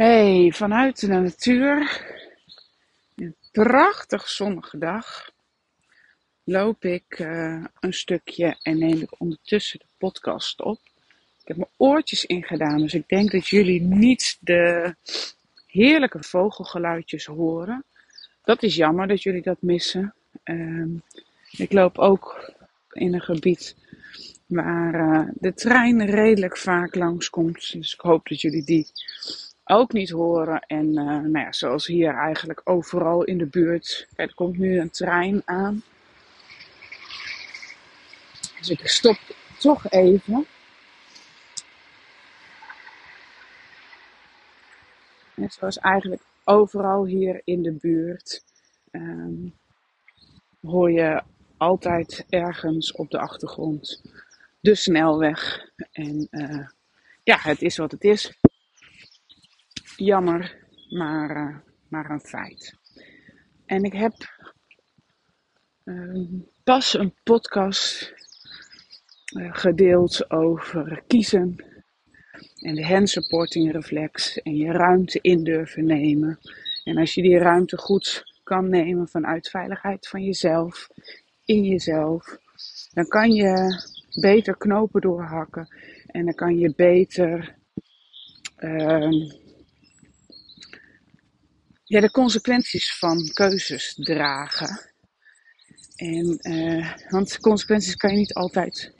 Hey, vanuit de natuur, een prachtig zonnige dag, loop ik uh, een stukje en neem ik ondertussen de podcast op. Ik heb mijn oortjes ingedaan, dus ik denk dat jullie niet de heerlijke vogelgeluidjes horen. Dat is jammer dat jullie dat missen. Uh, ik loop ook in een gebied waar uh, de trein redelijk vaak langskomt. Dus ik hoop dat jullie die ook niet horen. En uh, nou ja, zoals hier eigenlijk overal in de buurt. Er komt nu een trein aan. Dus ik stop toch even. En zoals eigenlijk overal hier in de buurt um, hoor je altijd ergens op de achtergrond de snelweg. En uh, ja, het is wat het is jammer, maar, uh, maar een feit. En ik heb uh, pas een podcast uh, gedeeld over kiezen en de hand supporting reflex en je ruimte in durven nemen. En als je die ruimte goed kan nemen vanuit veiligheid van jezelf, in jezelf, dan kan je beter knopen doorhakken en dan kan je beter ehm, ja, de consequenties van keuzes dragen. En, uh, want consequenties kan je niet altijd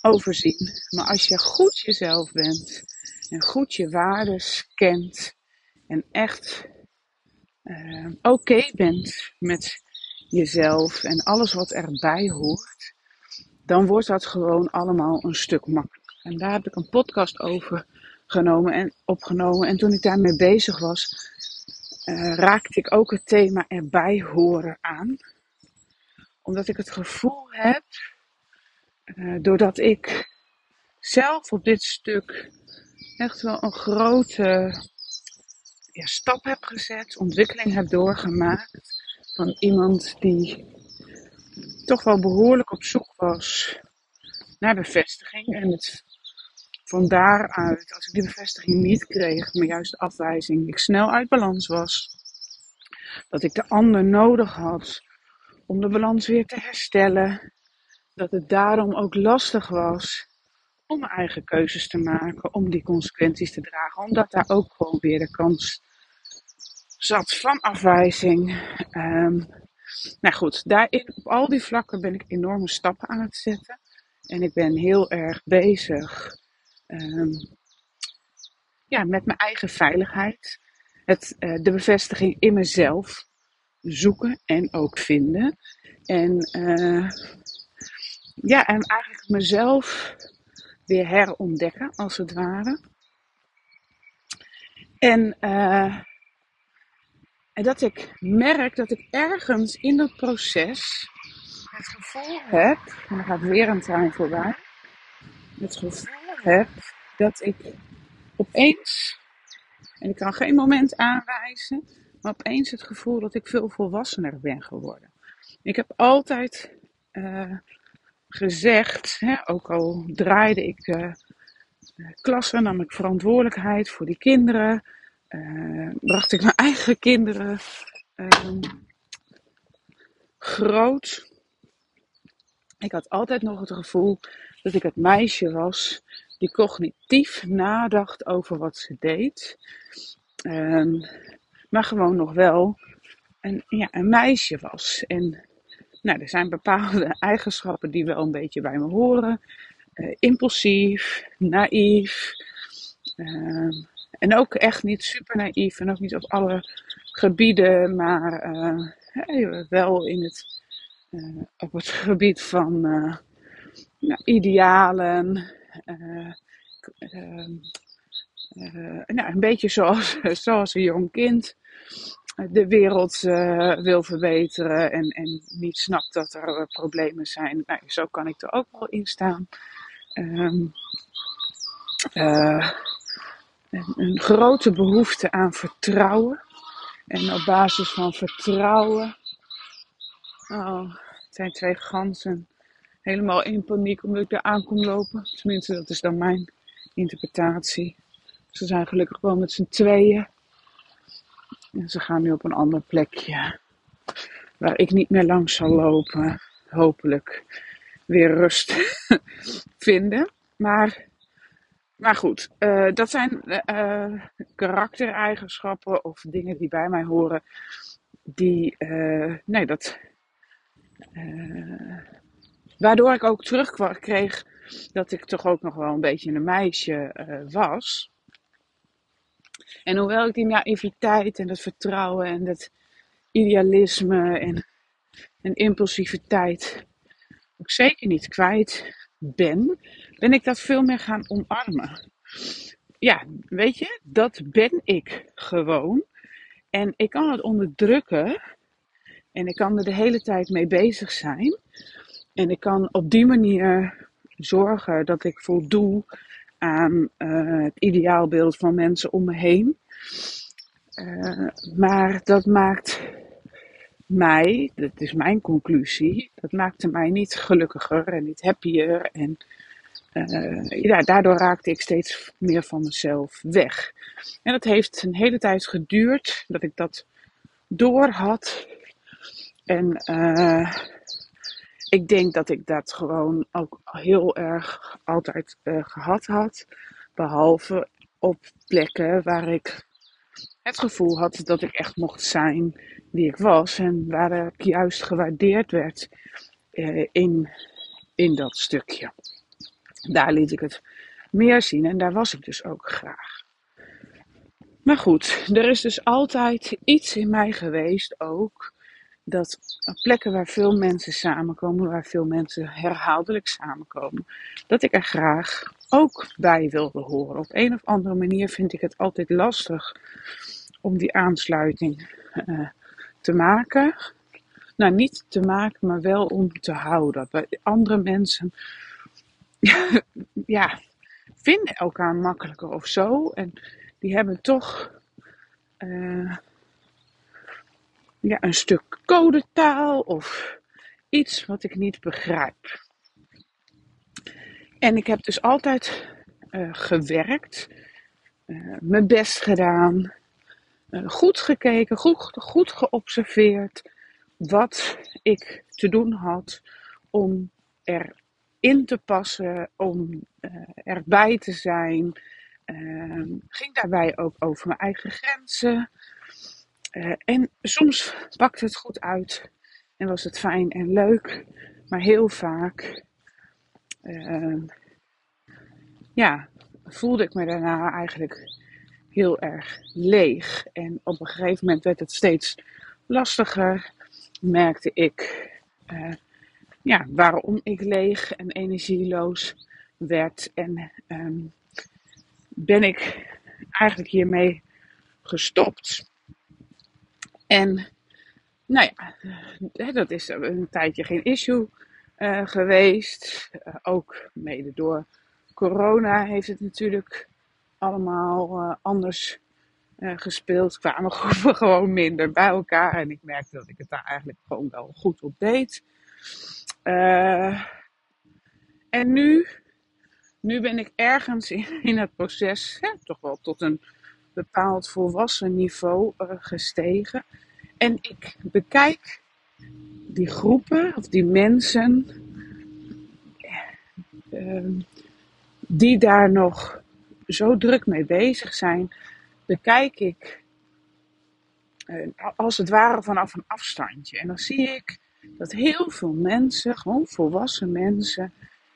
overzien. Maar als je goed jezelf bent en goed je waarden kent en echt uh, oké bent met jezelf en alles wat erbij hoort, dan wordt dat gewoon allemaal een stuk makkelijker. En daar heb ik een podcast over genomen en opgenomen. En toen ik daarmee bezig was, uh, raakte ik ook het thema erbij horen aan. Omdat ik het gevoel heb, uh, doordat ik zelf op dit stuk echt wel een grote ja, stap heb gezet, ontwikkeling heb doorgemaakt van iemand die toch wel behoorlijk op zoek was naar bevestiging en het van daaruit, als ik die bevestiging niet kreeg, maar juist de afwijzing, ik snel uit balans was. Dat ik de ander nodig had om de balans weer te herstellen. Dat het daarom ook lastig was om mijn eigen keuzes te maken, om die consequenties te dragen, omdat daar ook gewoon weer de kans zat van afwijzing. Um, nou goed, daarin, op al die vlakken ben ik enorme stappen aan het zetten. En ik ben heel erg bezig um, ja, met mijn eigen veiligheid. Het, uh, de bevestiging in mezelf zoeken en ook vinden. En uh, ja, en eigenlijk mezelf weer herontdekken, als het ware. En, uh, en dat ik merk dat ik ergens in dat proces het gevoel heb, en dan gaat weer een trein voorbij, het gevoel heb dat ik opeens, en ik kan geen moment aanwijzen, maar opeens het gevoel dat ik veel volwassener ben geworden. Ik heb altijd uh, gezegd, hè, ook al draaide ik uh, klassen, nam ik verantwoordelijkheid voor die kinderen, uh, bracht ik mijn eigen kinderen ehm, groot. Ik had altijd nog het gevoel dat ik het meisje was die cognitief nadacht over wat ze deed. Um, maar gewoon nog wel een, ja, een meisje was. En nou, er zijn bepaalde eigenschappen die wel een beetje bij me horen. Uh, impulsief, naïef. Uh, en ook echt niet super naïef en ook niet op alle gebieden, maar uh, wel in het, op het gebied van nou, idealen, nou, een beetje zoals, zoals een jong kind de wereld wil verbeteren en, en niet snapt dat er problemen zijn. Nou, zo kan ik er ook wel in staan. Um, een, een grote behoefte aan vertrouwen. En op basis van vertrouwen. Oh, het zijn twee ganzen helemaal in paniek omdat ik daar aan lopen. Tenminste, dat is dan mijn interpretatie. Ze zijn gelukkig wel met z'n tweeën. En ze gaan nu op een ander plekje. Waar ik niet meer langs zal lopen. Hopelijk weer rust vinden. Maar, maar goed, uh, dat zijn uh, karaktereigenschappen of dingen die bij mij horen. Die, uh, nee, dat. Waardoor ik ook terugkreeg dat ik toch ook nog wel een beetje een meisje was. En hoewel ik die naïviteit en dat vertrouwen en dat idealisme en, en impulsiviteit ook zeker niet kwijt ben, ben ik dat veel meer gaan omarmen. Ja, weet je, dat ben ik gewoon. En ik kan het onderdrukken. En ik kan er de hele tijd mee bezig zijn. En ik kan op die manier zorgen dat ik voldoe aan uh, het ideaalbeeld van mensen om me heen. Uh, maar dat maakt mij, dat is mijn conclusie, dat maakte mij niet gelukkiger en niet happier. En uh, ja, daardoor raakte ik steeds meer van mezelf weg. En dat heeft een hele tijd geduurd dat ik dat door had. En ik denk dat ik dat gewoon ook heel erg altijd uh, gehad had. Behalve op plekken waar ik het gevoel had dat ik echt mocht zijn wie ik was. En waar ik juist gewaardeerd werd uh, in, in dat stukje. Daar liet ik het meer zien en daar was ik dus ook graag. Maar goed, er is dus altijd iets in mij geweest ook. Dat plekken waar veel mensen samenkomen, waar veel mensen herhaaldelijk samenkomen, dat ik er graag ook bij wilde horen. Op een of andere manier vind ik het altijd lastig om die aansluiting uh, te maken. Nou, niet te maken, maar wel om te houden. Andere mensen ja, vinden elkaar makkelijker of zo. En die hebben toch uh, ja, een stuk codetaal of iets wat ik niet begrijp. En ik heb dus altijd uh, gewerkt, uh, mijn best gedaan, goed gekeken, goed, goed geobserveerd wat ik te doen had om er in te passen, om erbij te zijn. Uh, ging daarbij ook over mijn eigen grenzen. Uh, en soms pakte het goed uit en was het fijn en leuk, maar heel vaak ehm, ja, voelde ik me daarna eigenlijk heel erg leeg. En op een gegeven moment werd het steeds lastiger. Merkte ik uh, ja, waarom ik leeg en energieloos werd. En um, ben ik eigenlijk hiermee gestopt. En nou ja, dat is een tijdje geen issue uh, geweest. Uh, ook mede door corona heeft het natuurlijk allemaal uh, anders gespeeld. Kwamen groepen gewoon minder bij elkaar. En ik merkte dat ik het daar eigenlijk gewoon wel goed op deed. En nu, nu ben ik ergens in, in het proces hè, toch wel tot een bepaald volwassen niveau uh, gestegen. En ik bekijk die groepen of die mensen uh, die daar nog zo druk mee bezig zijn, bekijk ik als het ware vanaf een afstandje. En dan zie ik dat heel veel mensen, gewoon volwassen mensen,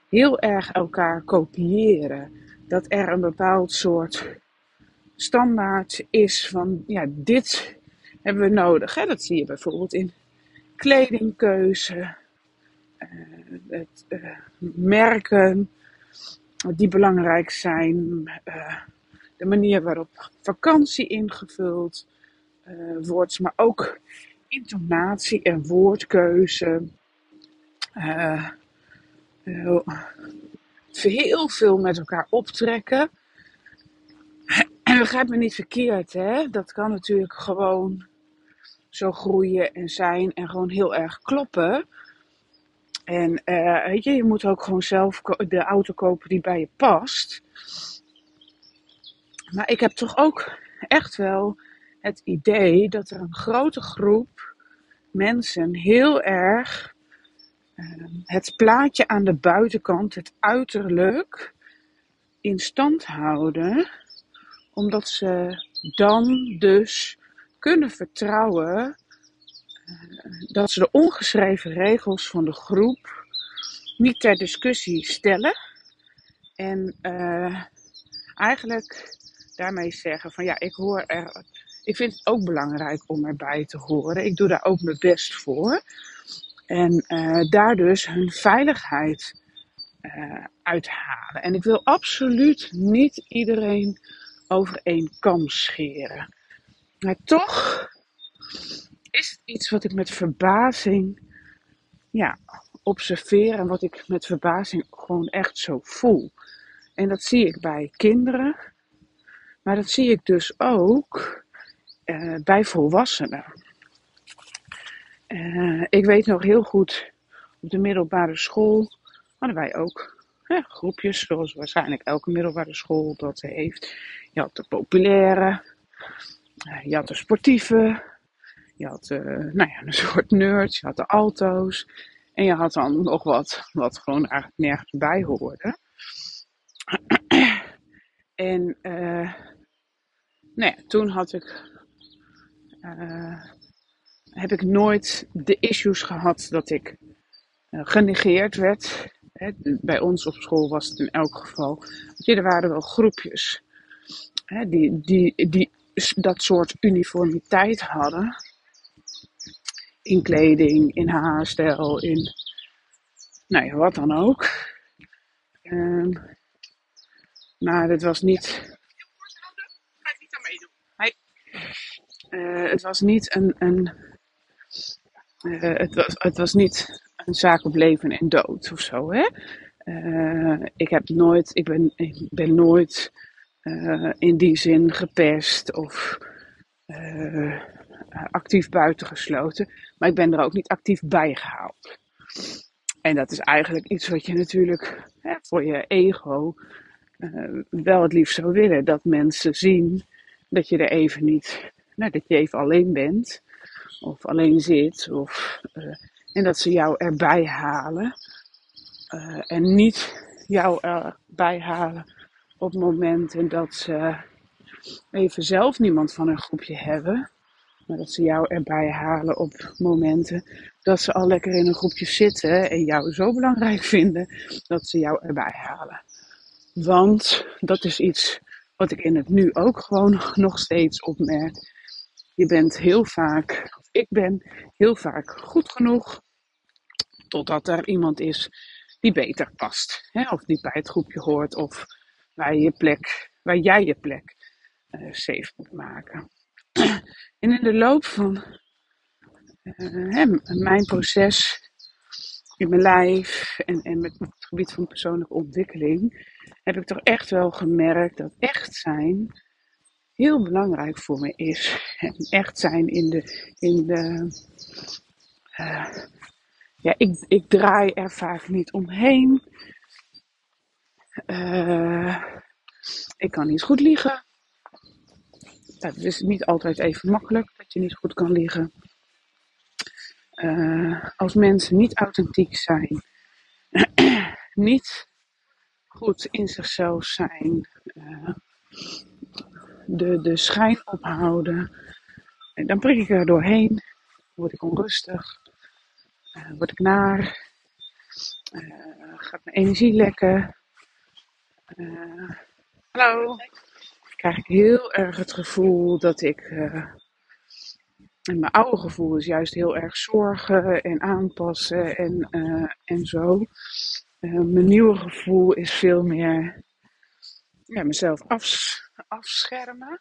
heel erg elkaar kopiëren. Dat er een bepaald soort standaard is van, ja, dit hebben we nodig. Hè? Dat zie je bijvoorbeeld in kledingkeuze, uh, het, uh, merken die belangrijk zijn, uh, de manier waarop vakantie ingevuld wordt, maar ook intonatie en woordkeuze. Heel veel met elkaar optrekken. Begrijp me niet verkeerd, hè? Dat kan natuurlijk gewoon zo groeien en zijn en gewoon heel erg kloppen. En uh, weet je, je moet ook gewoon zelf de auto kopen die bij je past. Maar ik heb toch ook echt wel het idee dat er een grote groep mensen heel erg uh, het plaatje aan de buitenkant, het uiterlijk, in stand houden, omdat ze dan dus kunnen vertrouwen uh, dat ze de ongeschreven regels van de groep niet ter discussie stellen. En uh, eigenlijk daarmee zeggen van ja, ik hoor er. Ik vind het ook belangrijk om erbij te horen. Ik doe daar ook mijn best voor. En uh, daar dus hun veiligheid uh, uithalen. En ik wil absoluut niet iedereen over één kam scheren. Maar toch is het iets wat ik met verbazing ja, observeer en wat ik met verbazing gewoon echt zo voel. En dat zie ik bij kinderen, maar dat zie ik dus ook uh, bij volwassenen. Uh, ik weet nog heel goed, op de middelbare school hadden wij ook groepjes, zoals waarschijnlijk elke middelbare school dat heeft. Je had de populaire, uh, je had de sportieve, je had nou ja, een soort nerds, je had de alto's. En je had dan nog wat, wat gewoon eigenlijk nergens bij hoorde. En uh, nou ja, toen had ik, heb ik nooit de issues gehad dat ik genegeerd werd. Bij ons op school was het in elk geval. Want er waren wel groepjes hè, die, die, die dat soort uniformiteit hadden. In kleding, in haarstijl, in nou ja, wat dan ook. Um, maar het was niet. Uh, het was niet een. een uh, het, was, het was niet een zaak op leven en dood of zo. Hè? Uh, ik heb nooit. Ik ben, ik ben nooit in die zin gepest of actief buitengesloten. Maar ik ben er ook niet actief bij gehaald. En dat is eigenlijk iets wat je natuurlijk hè, voor je ego uh, wel het liefst zou willen. Dat mensen zien dat je er even niet, nou, dat je even alleen bent. Of alleen zit. Of, uh, en dat ze jou erbij halen. Uh, en niet jou erbij halen op momenten dat ze even zelf niemand van een groepje hebben. Maar dat ze jou erbij halen op momenten dat ze al lekker in een groepje zitten en jou zo belangrijk vinden dat ze jou erbij halen. Want dat is iets wat ik in het nu ook gewoon nog steeds opmerk. Je bent heel vaak, ik ben heel vaak goed genoeg totdat er iemand is die beter past. Of die bij het groepje hoort of waar, je plek, waar jij je plek uh, safe moet maken. En in de loop van uh, mijn proces in mijn lijf en, en met het gebied van persoonlijke ontwikkeling, heb ik toch echt wel gemerkt dat echt zijn heel belangrijk voor me is. En echt zijn in de. In de uh, ja, ik, ik draai er vaak niet omheen. Uh, ik kan niet goed liegen. Dat is niet altijd even makkelijk dat je niet goed kan liegen. Uh, als mensen niet authentiek zijn, niet goed in zichzelf zijn, de, de schijn ophouden, en dan prik ik er doorheen, word ik onrustig, uh, word ik naar, gaat mijn energie lekken. hallo, krijg ik heel erg het gevoel dat ik en mijn oude gevoel is juist heel erg zorgen en aanpassen en, uh, en zo. Uh, mijn nieuwe gevoel is veel meer mezelf afs afschermen.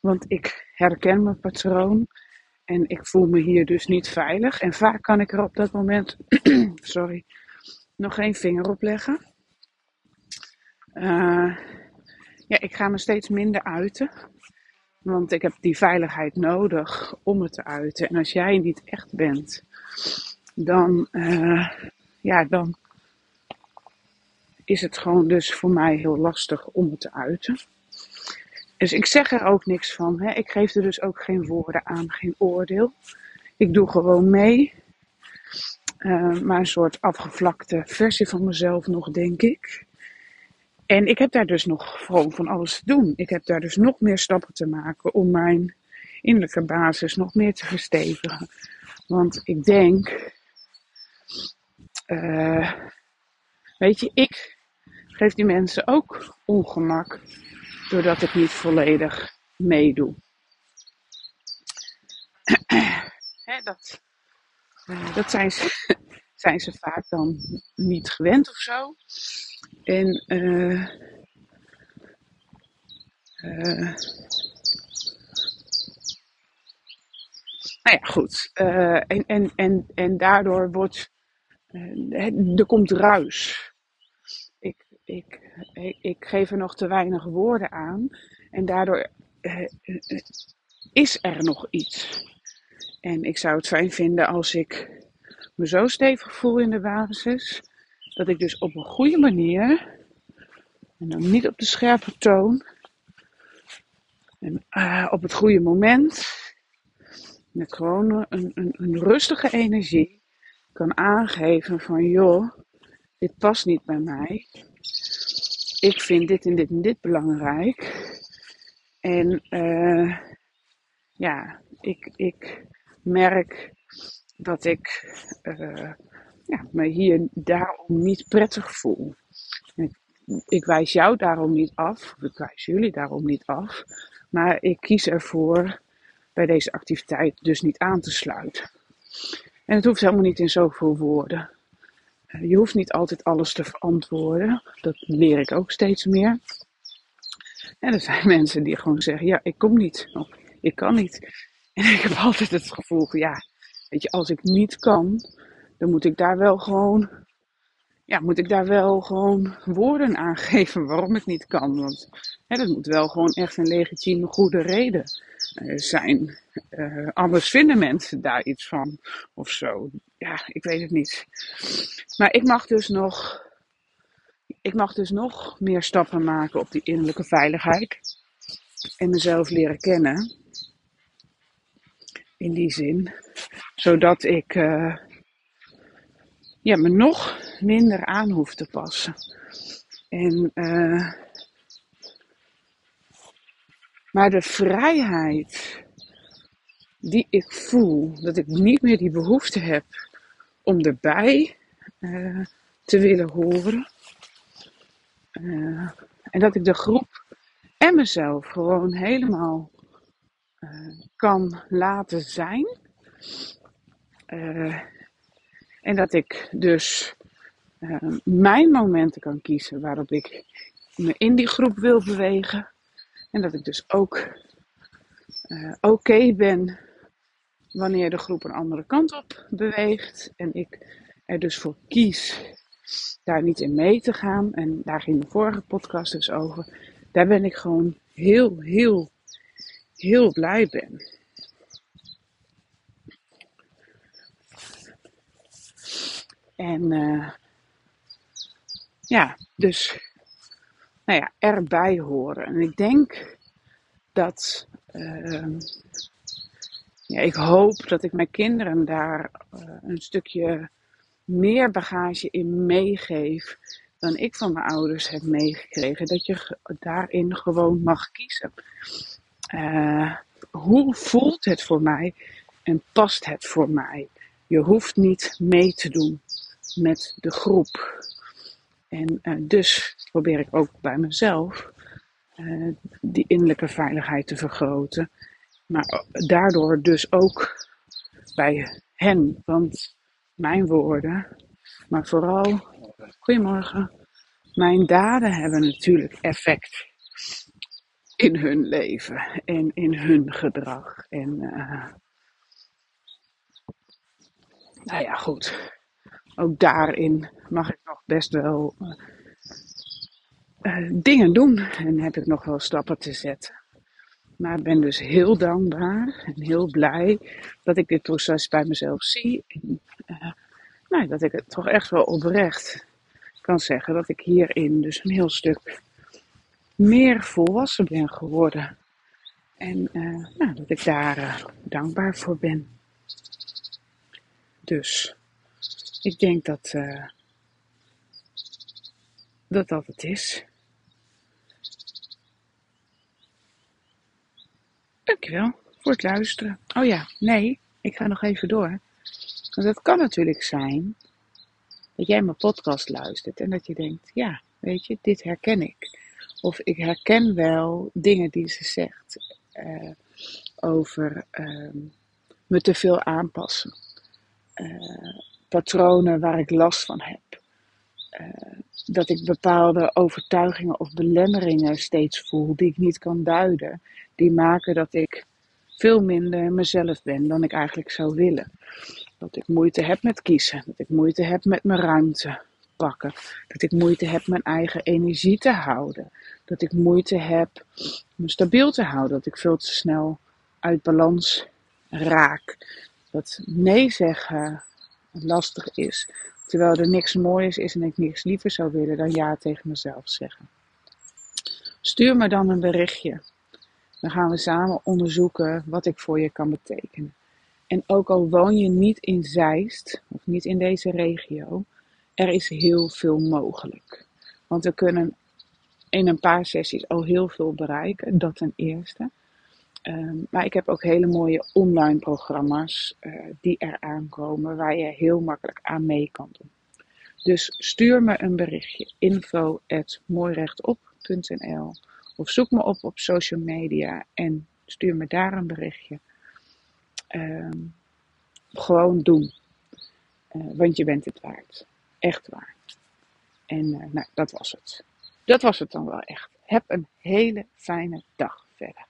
Want ik herken mijn patroon en ik voel me hier dus niet veilig. En vaak kan ik er op dat moment, sorry, nog geen vinger op leggen. Uh, ja, ik ga me steeds minder uiten. Want ik heb die veiligheid nodig om het te uiten. En als jij niet echt bent, dan, uh, ja, dan is het gewoon dus voor mij heel lastig om het te uiten. Dus ik zeg er ook niks van. Hè. Ik geef er dus ook geen woorden aan, geen oordeel. Ik doe gewoon mee. Uh, maar een soort afgevlakte versie van mezelf nog, denk ik. En ik heb daar dus nog gewoon van alles te doen. Ik heb daar dus nog meer stappen te maken om mijn innerlijke basis nog meer te verstevigen. Want ik denk, uh, weet je, ik geef die mensen ook ongemak doordat ik niet volledig meedoe. dat, uh, dat zijn, ze, zijn ze vaak dan niet gewend of zo. En uh, uh, nou ja, goed. Uh, en, en, en, en daardoor wordt. er komt ruis. Ik, ik, geef er nog te weinig woorden aan. En daardoor is er nog iets. En ik zou het fijn vinden als ik me zo stevig voel in de basis dat ik dus op een goede manier, en dan niet op de scherpe toon, en uh, op het goede moment, met gewoon een, een, een rustige energie, kan aangeven van joh, dit past niet bij mij. Ik vind dit en dit en dit belangrijk. En uh, ja, ik, ik merk dat ik uh, ja, me hier daarom niet prettig voel. Ik, ik wijs jou daarom niet af, ik wijs jullie daarom niet af, maar ik kies ervoor bij deze activiteit dus niet aan te sluiten. En het hoeft helemaal niet in zoveel woorden. Eh, je hoeft niet altijd alles te verantwoorden. Dat leer ik ook steeds meer. En er zijn mensen die gewoon zeggen: Ja, ik kom niet. Of ik kan niet. En ik heb altijd het gevoel: Ja, weet je, als ik niet kan, dan moet ik daar wel gewoon, ja, moet ik daar wel gewoon woorden aan geven waarom het niet kan. Want hè, dat moet wel gewoon echt een legitieme goede reden uh, zijn. Uh, anders vinden mensen daar iets van of zo. Ja, ik weet het niet. Maar ik mag dus nog, ik mag dus nog meer stappen maken op die innerlijke veiligheid. En mezelf leren kennen. In die zin. Zodat ik uh, ja, me nog minder aan hoeft te passen. En, uh, maar de vrijheid die ik voel, dat ik niet meer die behoefte heb om erbij uh, te willen horen. Uh, en dat ik de groep en mezelf gewoon helemaal kan laten zijn. En dat ik dus mijn momenten kan kiezen waarop ik me in die groep wil bewegen. En dat ik dus ook oké okay ben wanneer de groep een andere kant op beweegt. En ik er dus voor kies daar niet in mee te gaan. En daar ging de vorige podcast dus over. Daar ben ik gewoon heel, heel, heel blij ben. En uh, ja, dus nou ja, erbij horen. En ik denk dat, uh, ja, ik hoop dat ik mijn kinderen daar uh, een stukje meer bagage in meegeef dan ik van mijn ouders heb meegekregen. Dat je daarin gewoon mag kiezen. Uh, hoe voelt het voor mij en past het voor mij? Je hoeft niet mee te doen met de groep. En uh, dus probeer ik ook bij mezelf die innerlijke veiligheid te vergroten. Maar daardoor dus ook bij hen. Want mijn woorden, maar vooral, goedemorgen, mijn daden hebben natuurlijk effect in hun leven en in hun gedrag. En uh, nou ja, goed ook daarin mag ik nog best wel uh, dingen doen en heb ik nog wel stappen te zetten. Maar ik ben dus heel dankbaar en heel blij dat ik dit proces bij mezelf zie. En, uh, nou, dat ik het toch echt wel oprecht kan zeggen dat ik hierin dus een heel stuk meer volwassen ben geworden. En uh, nou, dat ik daar uh, dankbaar voor ben. Dus ik denk dat, dat dat het is. Dankjewel voor het luisteren. Oh ja, nee, ik ga nog even door. Want het kan natuurlijk zijn dat jij mijn podcast luistert en dat je denkt, ja, weet je, dit herken ik. Of ik herken wel dingen die ze zegt uh, over uh, me te veel aanpassen. Uh, patronen waar ik last van heb. dat ik bepaalde overtuigingen of belemmeringen steeds voel die ik niet kan duiden. Die maken dat ik veel minder mezelf ben dan ik eigenlijk zou willen. Dat ik moeite heb met kiezen. Dat ik moeite heb met mijn ruimte pakken. Dat ik moeite heb mijn eigen energie te houden. Dat ik moeite heb me stabiel te houden. Dat ik veel te snel uit balans raak. Dat nee zeggen lastig is. Terwijl er niks moois is en ik niks liever zou willen dan ja tegen mezelf zeggen. Stuur me dan een berichtje. Dan gaan we samen onderzoeken wat ik voor je kan betekenen. En ook al woon je niet in Zeist, of niet in deze regio, er is heel veel mogelijk. Want we kunnen in een paar sessies al heel veel bereiken, dat ten eerste. Ehm, maar ik heb ook hele mooie online programma's uh, die eraan komen, waar je heel makkelijk aan mee kan doen. Dus stuur me een berichtje info of zoek me op op social media en stuur me daar een berichtje. Um, gewoon doen. Uh, want je bent het waard. Echt waar. En uh, nou, dat was het. Dat was het dan wel echt. Heb een hele fijne dag verder.